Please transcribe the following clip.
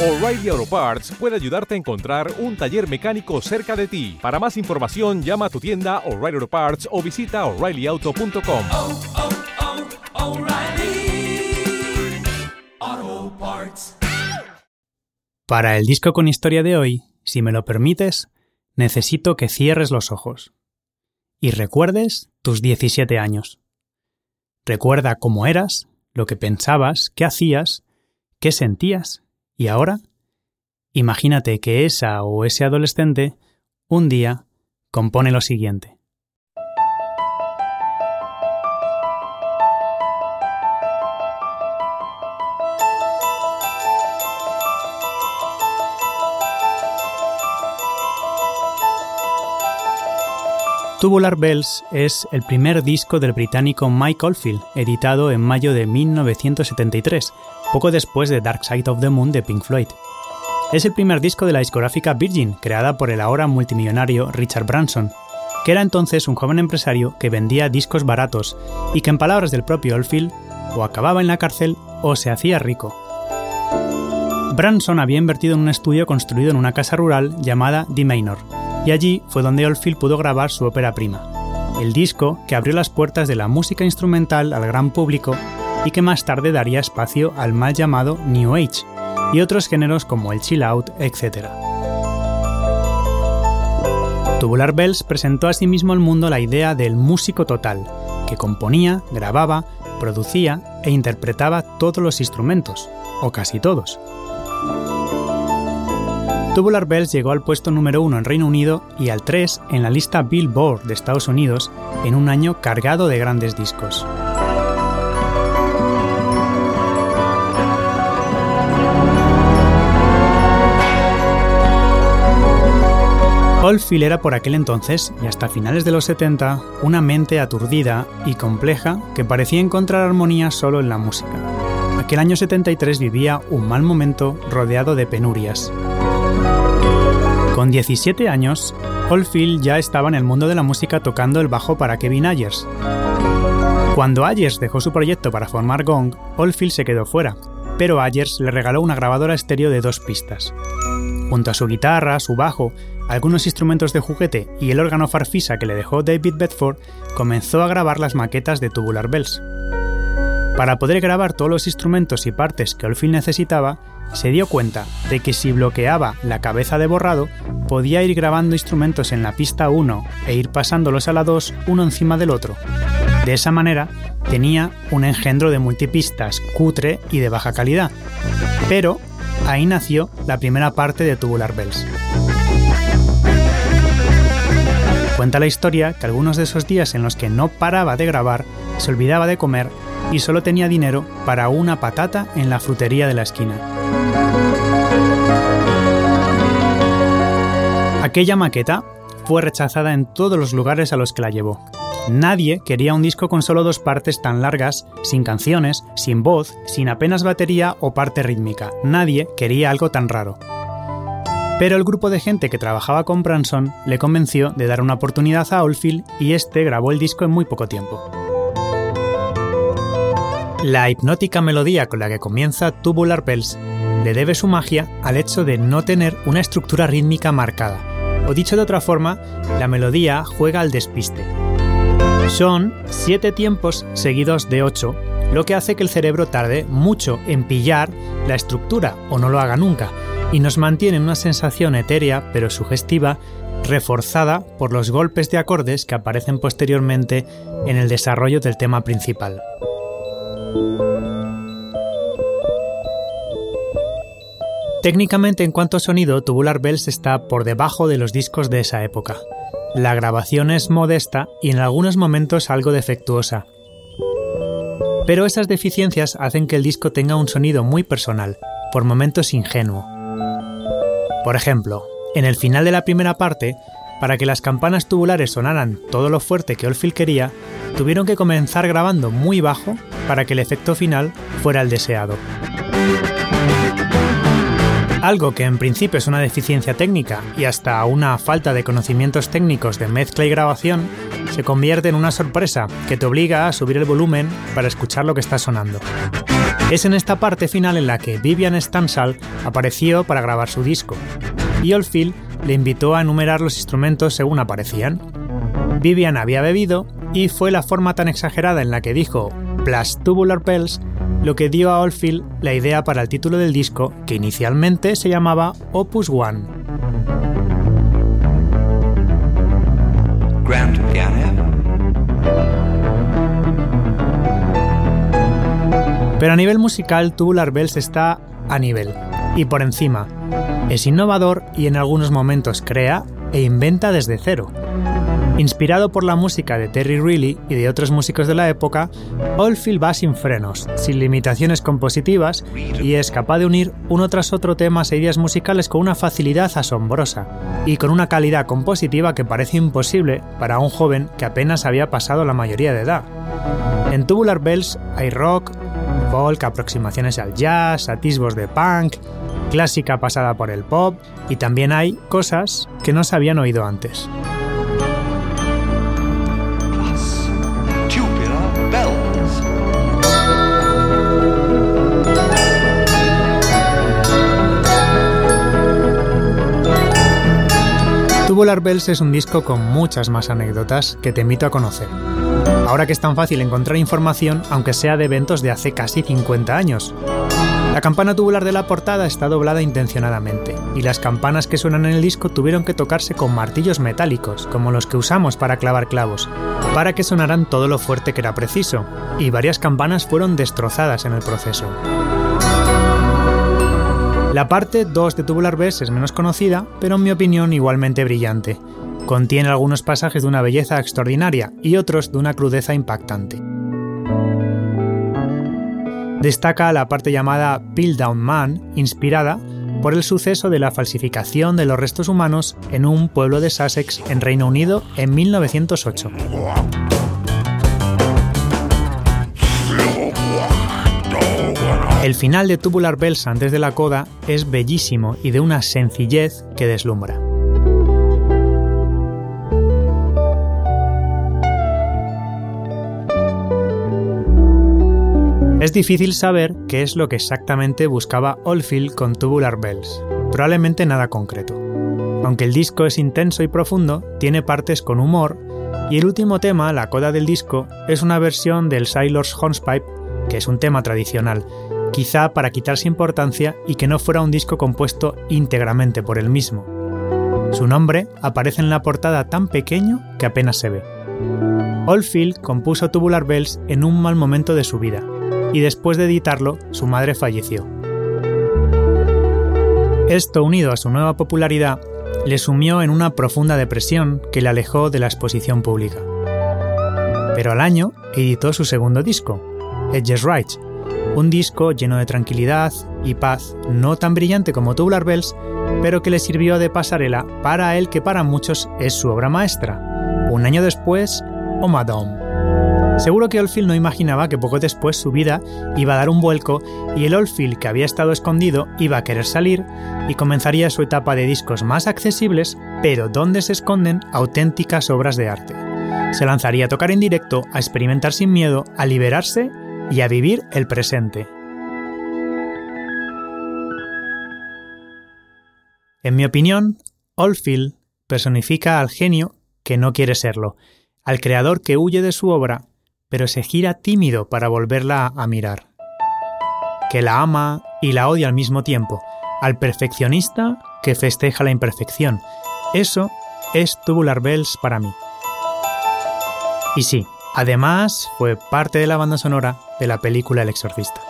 O'Reilly Auto Parts puede ayudarte a encontrar un taller mecánico cerca de ti. Para más información, llama a tu tienda O'Reilly Auto Parts o visita oreillyauto.com. oh, oh, Parts. Para el disco con historia de hoy, si me lo permites, necesito que cierres los ojos y recuerdes tus 17 años. Recuerda cómo eras, lo que pensabas, qué hacías, qué sentías y ahora, imagínate que esa o ese adolescente un día compone lo siguiente. Tubular Bells es el primer disco del británico Mike Oldfield, editado en mayo de 1973, poco después de Dark Side of the Moon de Pink Floyd. Es el primer disco de la discográfica Virgin, creada por el ahora multimillonario Richard Branson, que era entonces un joven empresario que vendía discos baratos y que en palabras del propio Oldfield, o acababa en la cárcel o se hacía rico. Branson había invertido en un estudio construido en una casa rural llamada The Manor, y allí fue donde Oldfield pudo grabar su ópera prima, el disco que abrió las puertas de la música instrumental al gran público y que más tarde daría espacio al mal llamado New Age y otros géneros como el chill out, etc. Tubular Bells presentó asimismo al mundo la idea del músico total, que componía, grababa, producía e interpretaba todos los instrumentos, o casi todos. Tubular Bells llegó al puesto número 1 en Reino Unido y al 3 en la lista Billboard de Estados Unidos en un año cargado de grandes discos. Oldfield era por aquel entonces, y hasta finales de los 70, una mente aturdida y compleja que parecía encontrar armonía solo en la música. Aquel año 73 vivía un mal momento rodeado de penurias. Con 17 años, Oldfield ya estaba en el mundo de la música tocando el bajo para Kevin Ayers. Cuando Ayers dejó su proyecto para formar Gong, Oldfield se quedó fuera, pero Ayers le regaló una grabadora estéreo de dos pistas. Junto a su guitarra, su bajo, algunos instrumentos de juguete y el órgano farfisa que le dejó David Bedford, comenzó a grabar las maquetas de Tubular Bells. Para poder grabar todos los instrumentos y partes que Oldfield necesitaba, se dio cuenta de que si bloqueaba la cabeza de borrado, podía ir grabando instrumentos en la pista 1 e ir pasándolos a la 2 uno encima del otro. De esa manera, tenía un engendro de multipistas cutre y de baja calidad. Pero ahí nació la primera parte de Tubular Bells. Cuenta la historia que algunos de esos días en los que no paraba de grabar, se olvidaba de comer y solo tenía dinero para una patata en la frutería de la esquina. Aquella maqueta fue rechazada en todos los lugares a los que la llevó. Nadie quería un disco con solo dos partes tan largas, sin canciones, sin voz, sin apenas batería o parte rítmica. Nadie quería algo tan raro. Pero el grupo de gente que trabajaba con Branson le convenció de dar una oportunidad a Oldfield y este grabó el disco en muy poco tiempo. La hipnótica melodía con la que comienza Tubular Bells le debe su magia al hecho de no tener una estructura rítmica marcada, o dicho de otra forma, la melodía juega al despiste. Son siete tiempos seguidos de ocho, lo que hace que el cerebro tarde mucho en pillar la estructura o no lo haga nunca, y nos mantiene una sensación etérea pero sugestiva, reforzada por los golpes de acordes que aparecen posteriormente en el desarrollo del tema principal. Técnicamente en cuanto a sonido, Tubular Bells está por debajo de los discos de esa época. La grabación es modesta y en algunos momentos algo defectuosa. Pero esas deficiencias hacen que el disco tenga un sonido muy personal, por momentos ingenuo. Por ejemplo, en el final de la primera parte, para que las campanas tubulares sonaran todo lo fuerte que Oldfield quería, tuvieron que comenzar grabando muy bajo para que el efecto final fuera el deseado. Algo que en principio es una deficiencia técnica y hasta una falta de conocimientos técnicos de mezcla y grabación, se convierte en una sorpresa que te obliga a subir el volumen para escuchar lo que está sonando. Es en esta parte final en la que Vivian Stansall apareció para grabar su disco, y Oldfield le invitó a enumerar los instrumentos según aparecían. Vivian había bebido y fue la forma tan exagerada en la que dijo Plus Tubular Bells lo que dio a Oldfield la idea para el título del disco, que inicialmente se llamaba Opus One. Grand Piano. Pero a nivel musical, Tubular Bells está a nivel y por encima. Es innovador y en algunos momentos crea e inventa desde cero. Inspirado por la música de Terry Riley y de otros músicos de la época, Oldfield va sin frenos, sin limitaciones compositivas y es capaz de unir uno tras otro temas e ideas musicales con una facilidad asombrosa y con una calidad compositiva que parece imposible para un joven que apenas había pasado la mayoría de edad. En Tubular Bells hay rock, folk, aproximaciones al jazz, atisbos de punk, clásica pasada por el pop y también hay cosas que no se habían oído antes. Tubular Bells es un disco con muchas más anécdotas que te invito a conocer. Ahora que es tan fácil encontrar información, aunque sea de eventos de hace casi 50 años. La campana tubular de la portada está doblada intencionadamente, y las campanas que suenan en el disco tuvieron que tocarse con martillos metálicos, como los que usamos para clavar clavos, para que sonaran todo lo fuerte que era preciso, y varias campanas fueron destrozadas en el proceso. La parte 2 de Tubular Bells es menos conocida, pero en mi opinión igualmente brillante. Contiene algunos pasajes de una belleza extraordinaria y otros de una crudeza impactante. Destaca la parte llamada Piltdown Man, inspirada por el suceso de la falsificación de los restos humanos en un pueblo de Sussex en Reino Unido en 1908. El final de Tubular Bells antes de la coda es bellísimo y de una sencillez que deslumbra. Es difícil saber qué es lo que exactamente buscaba Oldfield con Tubular Bells, probablemente nada concreto. Aunque el disco es intenso y profundo, tiene partes con humor, y el último tema, la coda del disco, es una versión del Sailor's Hornpipe, que es un tema tradicional, quizá para quitarse importancia y que no fuera un disco compuesto íntegramente por él mismo. Su nombre aparece en la portada tan pequeño que apenas se ve. Oldfield compuso Tubular Bells en un mal momento de su vida, y después de editarlo, su madre falleció. Esto, unido a su nueva popularidad, le sumió en una profunda depresión que le alejó de la exposición pública. Pero al año editó su segundo disco, Edges Right, un disco lleno de tranquilidad y paz, no tan brillante como Tubular Bells, pero que le sirvió de pasarela para él que para muchos es su obra maestra. Un año después, Oh Madame. Seguro que Oldfield no imaginaba que poco después su vida iba a dar un vuelco y el Oldfield que había estado escondido iba a querer salir y comenzaría su etapa de discos más accesibles, pero donde se esconden auténticas obras de arte. Se lanzaría a tocar en directo, a experimentar sin miedo, a liberarse y a vivir el presente. En mi opinión, Oldfield personifica al genio que no quiere serlo, al creador que huye de su obra pero se gira tímido para volverla a mirar. Que la ama y la odia al mismo tiempo, al perfeccionista que festeja la imperfección. Eso es Tubular Bells para mí. Y sí, además fue parte de la banda sonora de la película El Exorcista.